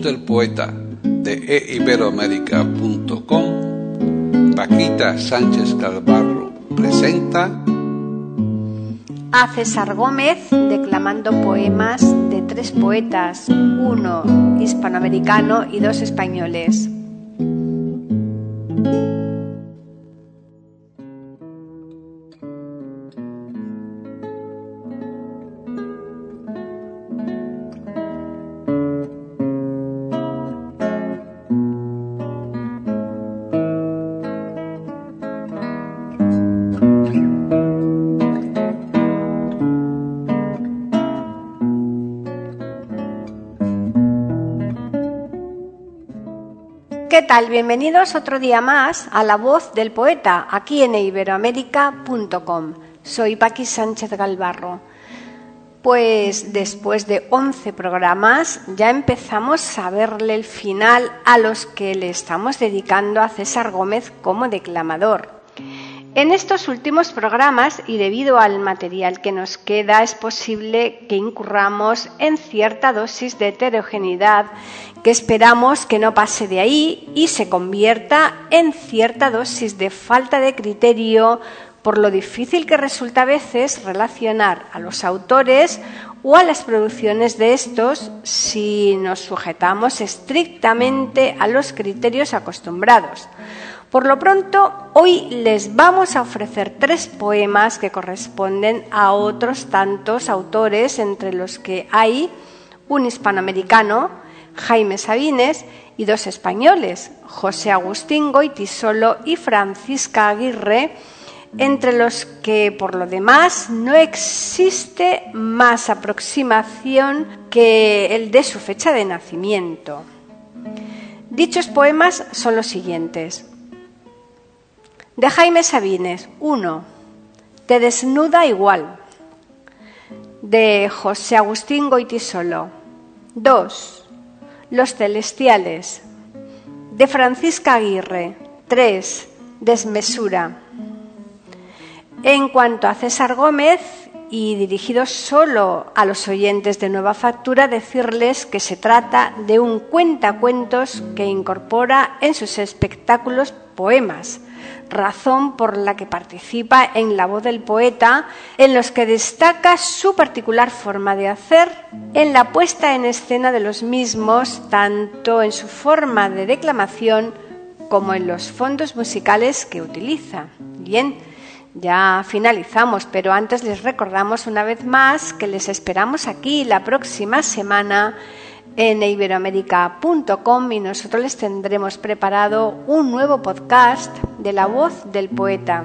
Del poeta de eiberoamérica.com, Paquita Sánchez Calvarro presenta a César Gómez declamando poemas de tres poetas, uno hispanoamericano y dos españoles. Tal? Bienvenidos otro día más a La Voz del Poeta, aquí en iberoamérica.com. Soy Paqui Sánchez Galvarro. Pues después de 11 programas ya empezamos a verle el final a los que le estamos dedicando a César Gómez como declamador. En estos últimos programas, y debido al material que nos queda, es posible que incurramos en cierta dosis de heterogeneidad que esperamos que no pase de ahí y se convierta en cierta dosis de falta de criterio por lo difícil que resulta a veces relacionar a los autores o a las producciones de estos si nos sujetamos estrictamente a los criterios acostumbrados. Por lo pronto, hoy les vamos a ofrecer tres poemas que corresponden a otros tantos autores, entre los que hay un hispanoamericano, Jaime Sabines, y dos españoles, José Agustín Goitisolo y Francisca Aguirre, entre los que, por lo demás, no existe más aproximación que el de su fecha de nacimiento. Dichos poemas son los siguientes. De Jaime Sabines, 1. Te desnuda igual. De José Agustín Goitisolo. 2. Los celestiales. De Francisca Aguirre. 3. Desmesura. En cuanto a César Gómez, y dirigido solo a los oyentes de Nueva Factura, decirles que se trata de un cuentacuentos que incorpora en sus espectáculos poemas razón por la que participa en La voz del poeta, en los que destaca su particular forma de hacer en la puesta en escena de los mismos, tanto en su forma de declamación como en los fondos musicales que utiliza. Bien, ya finalizamos, pero antes les recordamos una vez más que les esperamos aquí la próxima semana en iberoamérica.com y nosotros les tendremos preparado un nuevo podcast de la voz del poeta.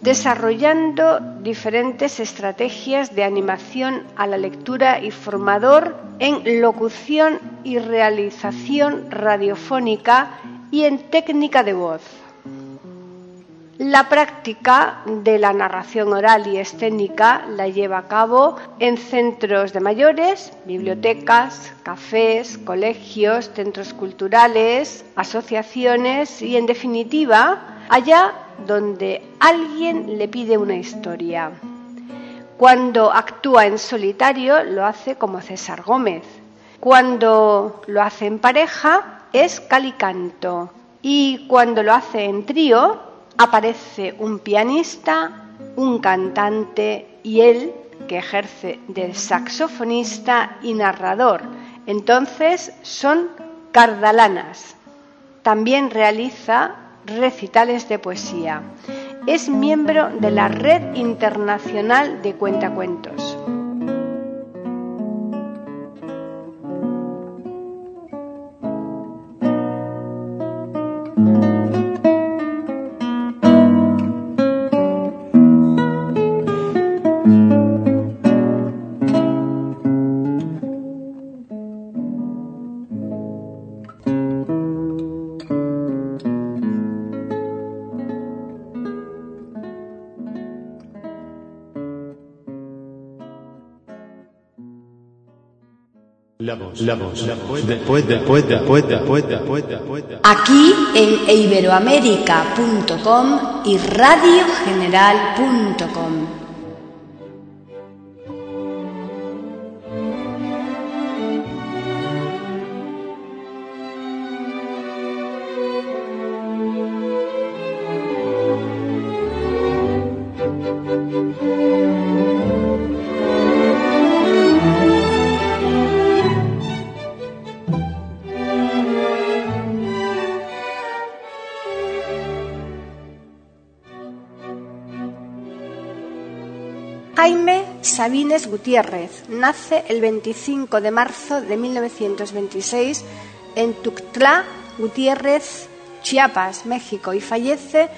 desarrollando diferentes estrategias de animación a la lectura y formador en locución y realización radiofónica y en técnica de voz. La práctica de la narración oral y escénica la lleva a cabo en centros de mayores, bibliotecas, cafés, colegios, centros culturales, asociaciones y, en definitiva, allá donde alguien le pide una historia. Cuando actúa en solitario lo hace como César Gómez. Cuando lo hace en pareja es calicanto. Y cuando lo hace en trío aparece un pianista, un cantante y él que ejerce de saxofonista y narrador. Entonces son cardalanas. También realiza recitales de poesía. Es miembro de la Red Internacional de Cuentacuentos. Aquí en iberoamérica.com y radiogeneral.com. Sabines Gutiérrez nace el 25 de marzo de 1926 en Tuxtla Gutiérrez, Chiapas, México, y fallece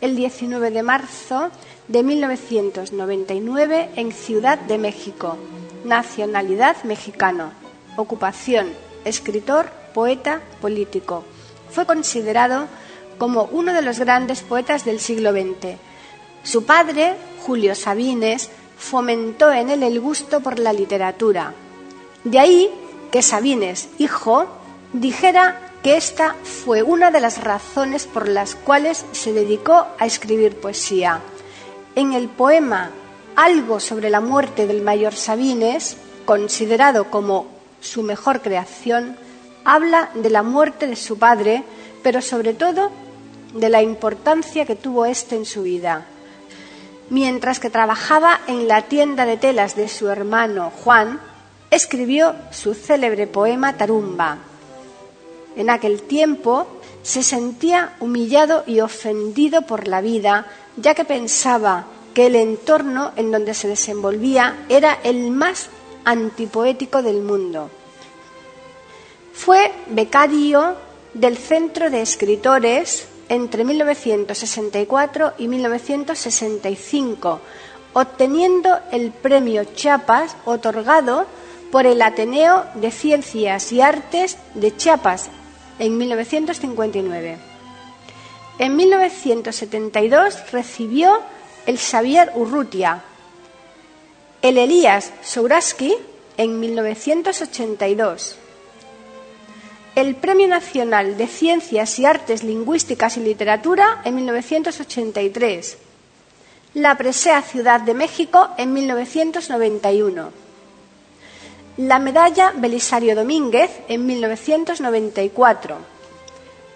el 19 de marzo de 1999 en Ciudad de México. Nacionalidad mexicano. Ocupación, escritor, poeta, político. Fue considerado como uno de los grandes poetas del siglo XX. Su padre, Julio Sabines, fomentó en él el gusto por la literatura. De ahí que Sabines, hijo, dijera que esta fue una de las razones por las cuales se dedicó a escribir poesía. En el poema Algo sobre la muerte del mayor Sabines, considerado como su mejor creación, habla de la muerte de su padre, pero sobre todo de la importancia que tuvo éste en su vida mientras que trabajaba en la tienda de telas de su hermano Juan, escribió su célebre poema Tarumba. En aquel tiempo se sentía humillado y ofendido por la vida, ya que pensaba que el entorno en donde se desenvolvía era el más antipoético del mundo. Fue becario del Centro de Escritores entre 1964 y 1965, obteniendo el premio Chiapas otorgado por el Ateneo de Ciencias y Artes de Chiapas en 1959. En 1972 recibió el Xavier Urrutia, el Elías Souraski en 1982 el Premio Nacional de Ciencias y Artes Lingüísticas y Literatura en 1983, la Presea Ciudad de México en 1991, la Medalla Belisario Domínguez en 1994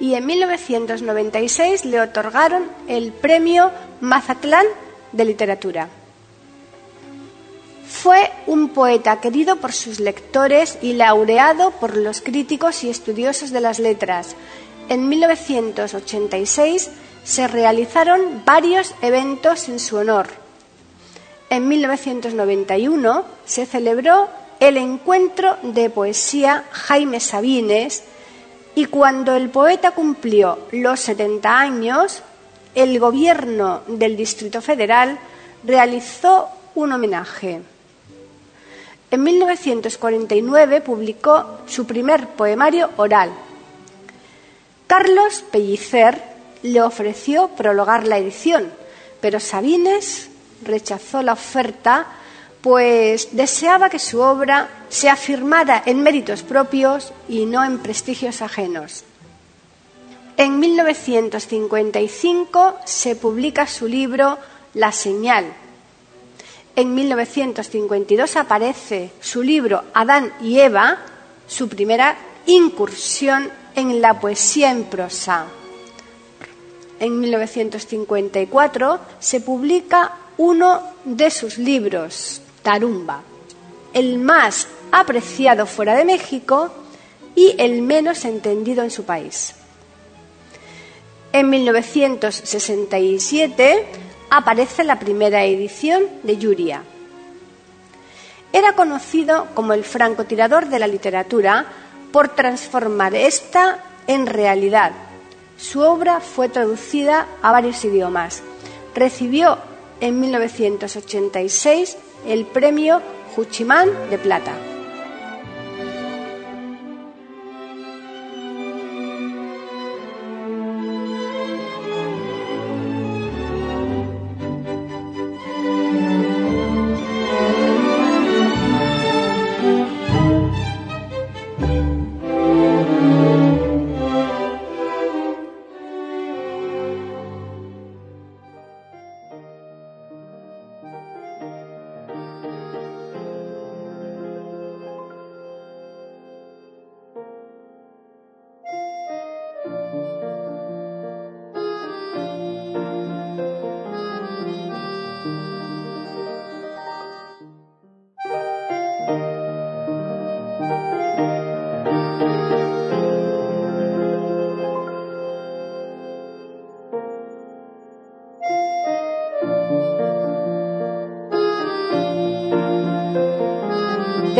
y en 1996 le otorgaron el Premio Mazatlán de Literatura. Fue un poeta querido por sus lectores y laureado por los críticos y estudiosos de las letras. En 1986 se realizaron varios eventos en su honor. En 1991 se celebró el encuentro de poesía Jaime Sabines y cuando el poeta cumplió los 70 años, el gobierno del Distrito Federal realizó un homenaje. En 1949 publicó su primer poemario oral. Carlos Pellicer le ofreció prologar la edición, pero Sabines rechazó la oferta pues deseaba que su obra se afirmara en méritos propios y no en prestigios ajenos. En 1955 se publica su libro La señal. En 1952 aparece su libro Adán y Eva, su primera incursión en la poesía en prosa. En 1954 se publica uno de sus libros, Tarumba, el más apreciado fuera de México y el menos entendido en su país. En 1967 aparece la primera edición de Yuria. Era conocido como el francotirador de la literatura por transformar esta en realidad. Su obra fue traducida a varios idiomas. Recibió en 1986 el premio Juchimán de Plata.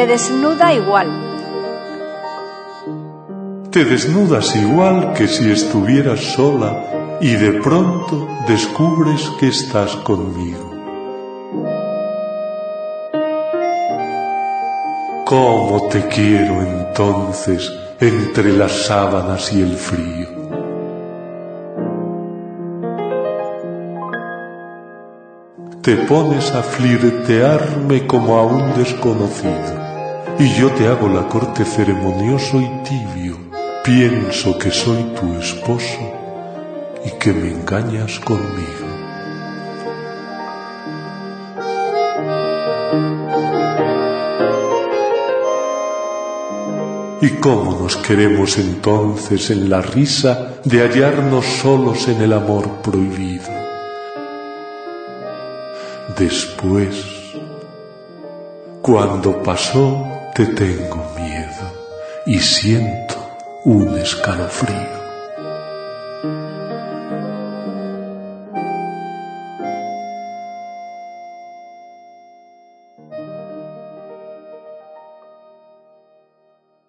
Te desnuda igual. Te desnudas igual que si estuvieras sola y de pronto descubres que estás conmigo. ¿Cómo te quiero entonces entre las sábanas y el frío? Te pones a flirtearme como a un desconocido y yo te hago la corte ceremonioso y tibio. Pienso que soy tu esposo y que me engañas conmigo. ¿Y cómo nos queremos entonces en la risa de hallarnos solos en el amor prohibido? Después, cuando pasó te tengo miedo y siento un escalofrío.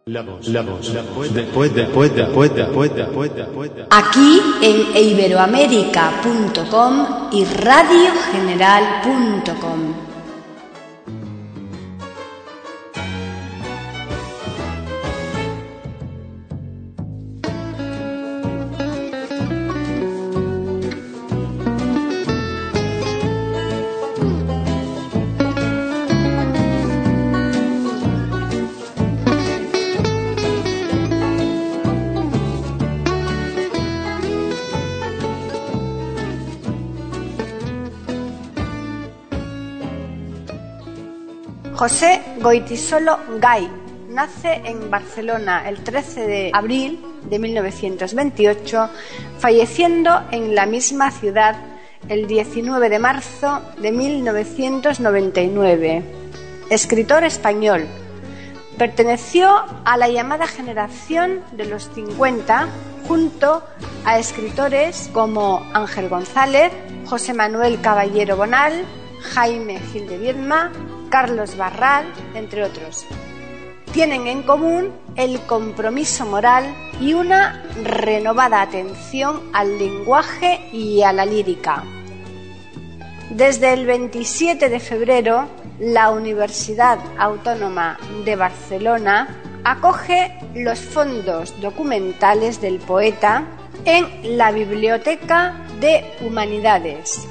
La voz, la voz, la voz, después, después, después, después, después, después. Aquí en iberoamérica.com y radiogeneral.com. José Goitisolo Gay nace en Barcelona el 13 de abril de 1928, falleciendo en la misma ciudad el 19 de marzo de 1999. Escritor español. Perteneció a la llamada generación de los 50 junto a escritores como Ángel González, José Manuel Caballero Bonal, Jaime Gil de Viedma, Carlos Barral, entre otros. Tienen en común el compromiso moral y una renovada atención al lenguaje y a la lírica. Desde el 27 de febrero, la Universidad Autónoma de Barcelona acoge los fondos documentales del poeta en la Biblioteca de Humanidades.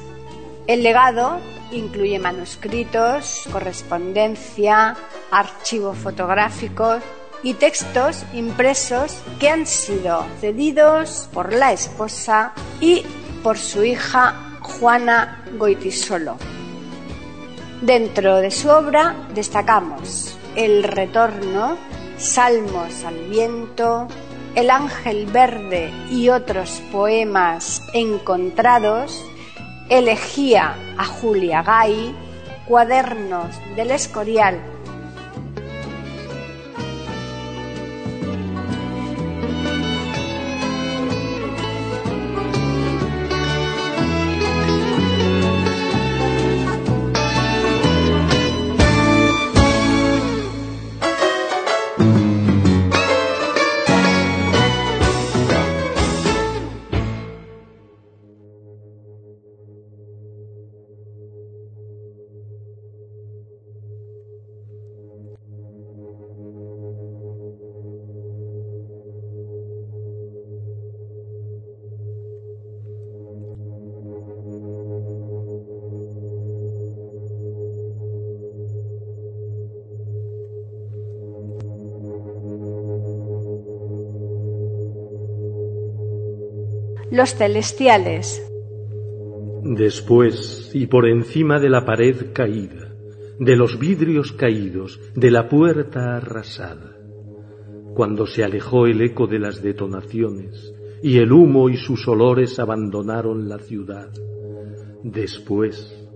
El legado incluye manuscritos, correspondencia, archivos fotográficos y textos impresos que han sido cedidos por la esposa y por su hija Juana Goitisolo. Dentro de su obra destacamos El Retorno, Salmos al Viento, El Ángel Verde y otros poemas encontrados, Elegía a Julia Gay, Cuadernos del Escorial los celestiales. Después, y por encima de la pared caída, de los vidrios caídos, de la puerta arrasada, cuando se alejó el eco de las detonaciones y el humo y sus olores abandonaron la ciudad. Después,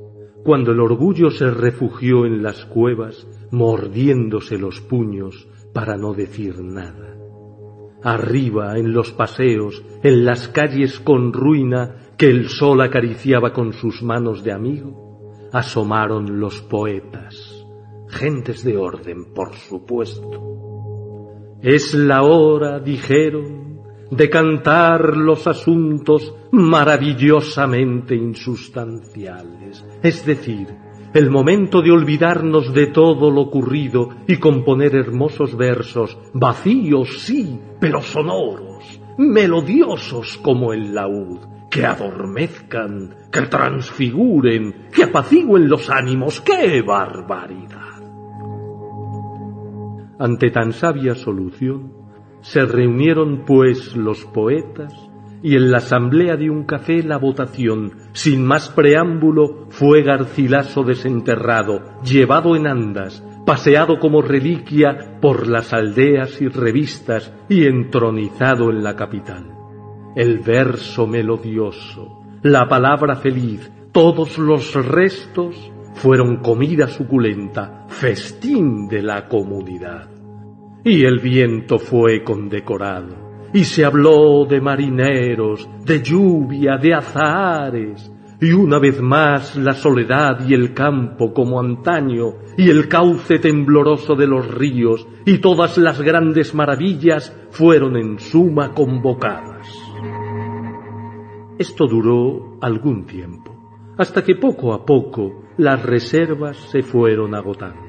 cuando el orgullo se refugió en las cuevas, mordiéndose los puños para no decir nada arriba, en los paseos, en las calles con ruina que el sol acariciaba con sus manos de amigo, asomaron los poetas, gentes de orden, por supuesto. Es la hora, dijeron, de cantar los asuntos maravillosamente insustanciales, es decir, el momento de olvidarnos de todo lo ocurrido y componer hermosos versos, vacíos sí, pero sonoros, melodiosos como el laúd, que adormezcan, que transfiguren, que apacigüen los ánimos. ¡Qué barbaridad! Ante tan sabia solución, se reunieron pues los poetas y en la asamblea de un café la votación, sin más preámbulo, fue Garcilaso desenterrado, llevado en andas, paseado como reliquia por las aldeas y revistas y entronizado en la capital. El verso melodioso, la palabra feliz, todos los restos fueron comida suculenta, festín de la comunidad. Y el viento fue condecorado y se habló de marineros, de lluvia, de azahares, y una vez más la soledad y el campo como antaño, y el cauce tembloroso de los ríos, y todas las grandes maravillas fueron en suma convocadas. Esto duró algún tiempo, hasta que poco a poco las reservas se fueron agotando.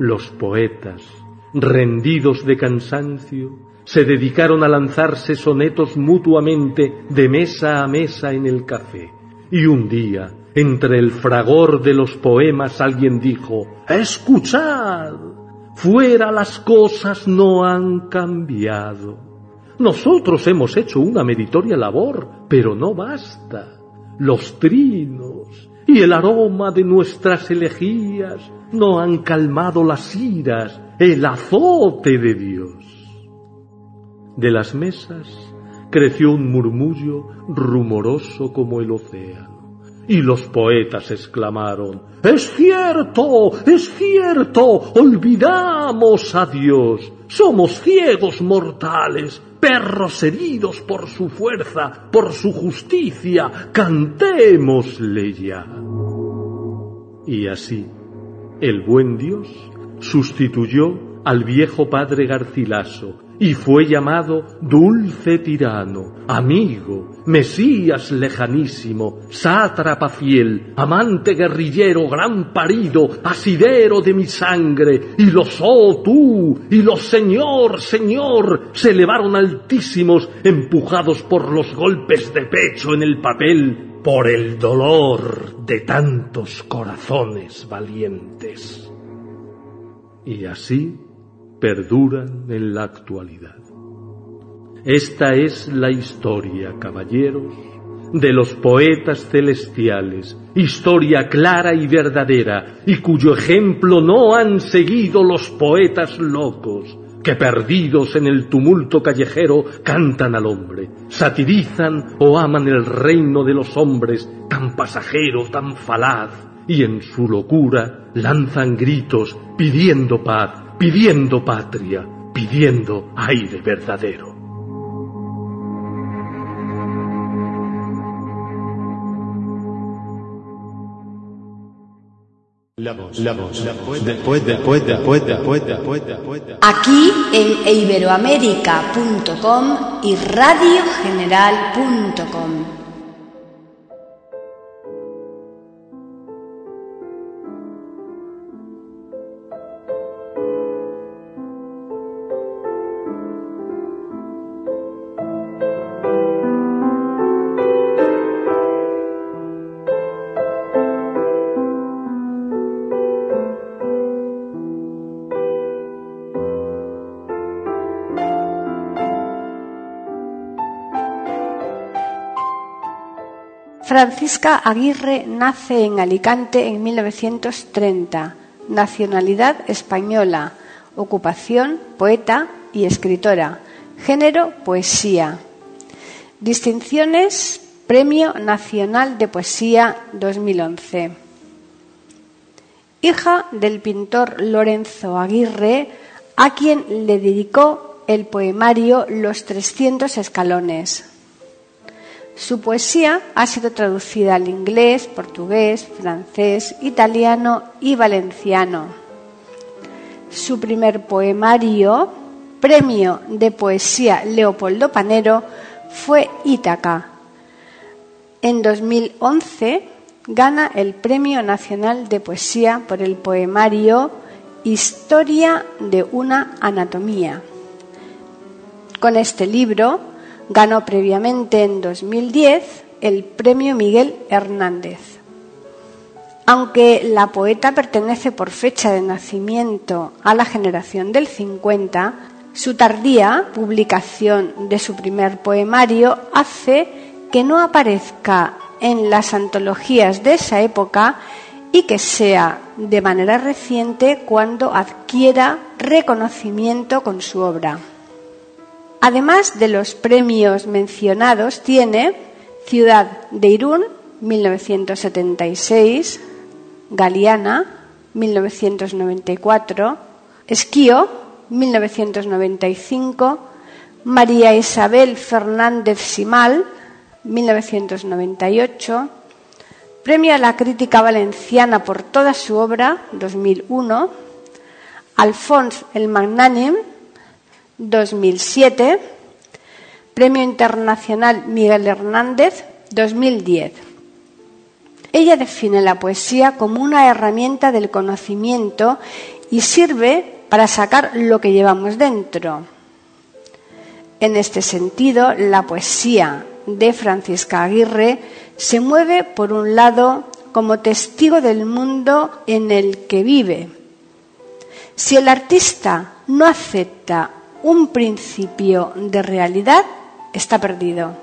Los poetas, rendidos de cansancio, se dedicaron a lanzarse sonetos mutuamente de mesa a mesa en el café. Y un día, entre el fragor de los poemas, alguien dijo, Escuchad, fuera las cosas no han cambiado. Nosotros hemos hecho una meritoria labor, pero no basta. Los trinos y el aroma de nuestras elegías no han calmado las iras, el azote de Dios. De las mesas creció un murmullo rumoroso como el océano. Y los poetas exclamaron, Es cierto, es cierto, olvidamos a Dios, somos ciegos mortales, perros heridos por su fuerza, por su justicia, cantémosle ya. Y así, el buen Dios sustituyó al viejo padre Garcilaso y fue llamado dulce tirano, amigo, Mesías lejanísimo, sátrapa fiel, amante guerrillero, gran parido, asidero de mi sangre, y los oh tú, y los señor, señor, se elevaron altísimos, empujados por los golpes de pecho en el papel, por el dolor de tantos corazones valientes. Y así perduran en la actualidad. Esta es la historia, caballeros, de los poetas celestiales, historia clara y verdadera, y cuyo ejemplo no han seguido los poetas locos, que perdidos en el tumulto callejero cantan al hombre, satirizan o aman el reino de los hombres, tan pasajero, tan falaz, y en su locura lanzan gritos pidiendo paz, pidiendo patria, pidiendo aire verdadero. Aquí en iberoamérica.com y radiogeneral.com. Francisca Aguirre nace en Alicante en 1930, nacionalidad española, ocupación poeta y escritora, género poesía. Distinciones Premio Nacional de Poesía 2011. Hija del pintor Lorenzo Aguirre, a quien le dedicó el poemario Los 300 escalones. Su poesía ha sido traducida al inglés, portugués, francés, italiano y valenciano. Su primer poemario, Premio de Poesía Leopoldo Panero, fue Ítaca. En 2011 gana el Premio Nacional de Poesía por el poemario Historia de una anatomía. Con este libro Ganó previamente en 2010 el Premio Miguel Hernández. Aunque la poeta pertenece por fecha de nacimiento a la generación del 50, su tardía publicación de su primer poemario hace que no aparezca en las antologías de esa época y que sea de manera reciente cuando adquiera reconocimiento con su obra. Además de los premios mencionados, tiene Ciudad de Irún, 1976, Galeana, 1994, Esquío, 1995, María Isabel Fernández Simal, 1998, Premio a la Crítica Valenciana por toda su obra, 2001, Alfons el Magnánim, 2007, Premio Internacional Miguel Hernández 2010. Ella define la poesía como una herramienta del conocimiento y sirve para sacar lo que llevamos dentro. En este sentido, la poesía de Francisca Aguirre se mueve, por un lado, como testigo del mundo en el que vive. Si el artista no acepta un principio de realidad, está perdido.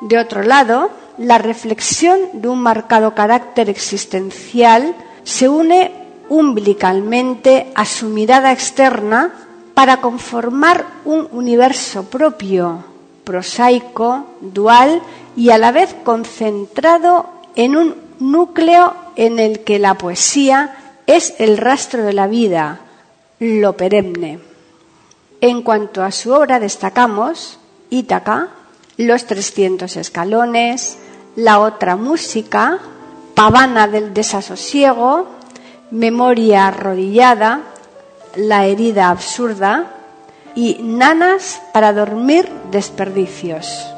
De otro lado, la reflexión de un marcado carácter existencial se une umbilicalmente a su mirada externa para conformar un universo propio, prosaico, dual y a la vez concentrado en un núcleo en el que la poesía es el rastro de la vida, lo perenne. En cuanto a su obra destacamos Ítaca, Los 300 escalones, La otra música, Pavana del desasosiego, Memoria arrodillada, La herida absurda, y nanas para dormir desperdicios.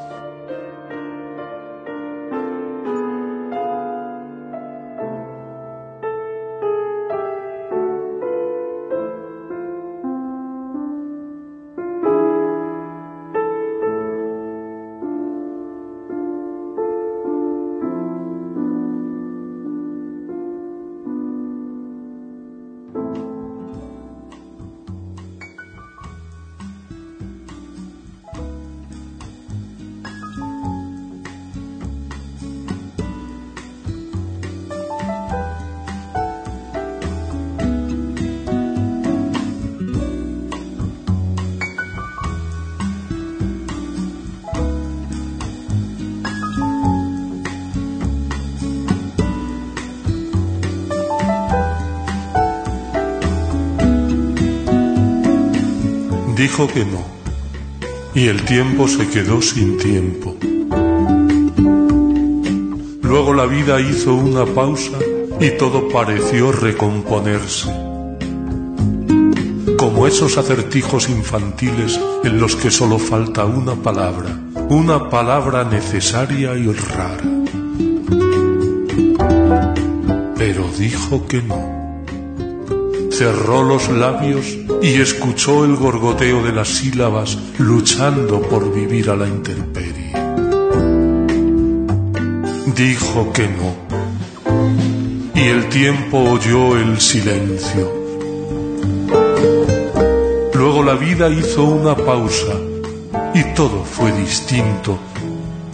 Dijo que no, y el tiempo se quedó sin tiempo. Luego la vida hizo una pausa y todo pareció recomponerse. Como esos acertijos infantiles en los que solo falta una palabra, una palabra necesaria y rara. Pero dijo que no cerró los labios y escuchó el gorgoteo de las sílabas luchando por vivir a la intemperie. Dijo que no. Y el tiempo oyó el silencio. Luego la vida hizo una pausa y todo fue distinto.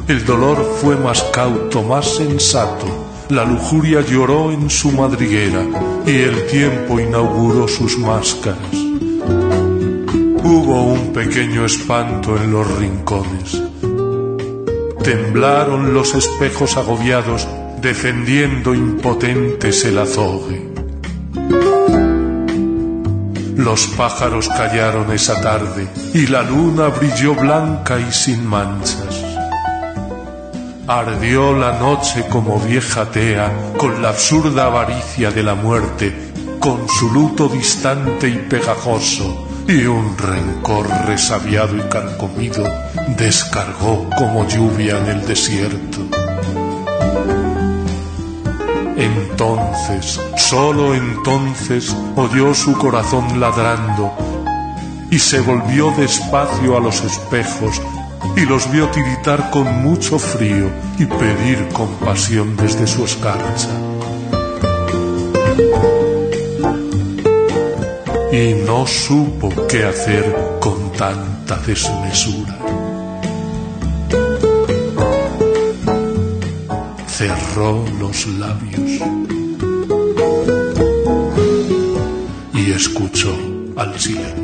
El dolor fue más cauto, más sensato la lujuria lloró en su madriguera y el tiempo inauguró sus máscaras. Hubo un pequeño espanto en los rincones. Temblaron los espejos agobiados defendiendo impotentes el azogue. Los pájaros callaron esa tarde y la luna brilló blanca y sin manchas. Ardió la noche como vieja tea con la absurda avaricia de la muerte, con su luto distante y pegajoso, y un rencor resabiado y carcomido descargó como lluvia en el desierto. Entonces, solo entonces, oyó su corazón ladrando y se volvió despacio a los espejos y los vio tiritar con mucho frío y pedir compasión desde su escarcha. Y no supo qué hacer con tanta desmesura. Cerró los labios y escuchó al silencio.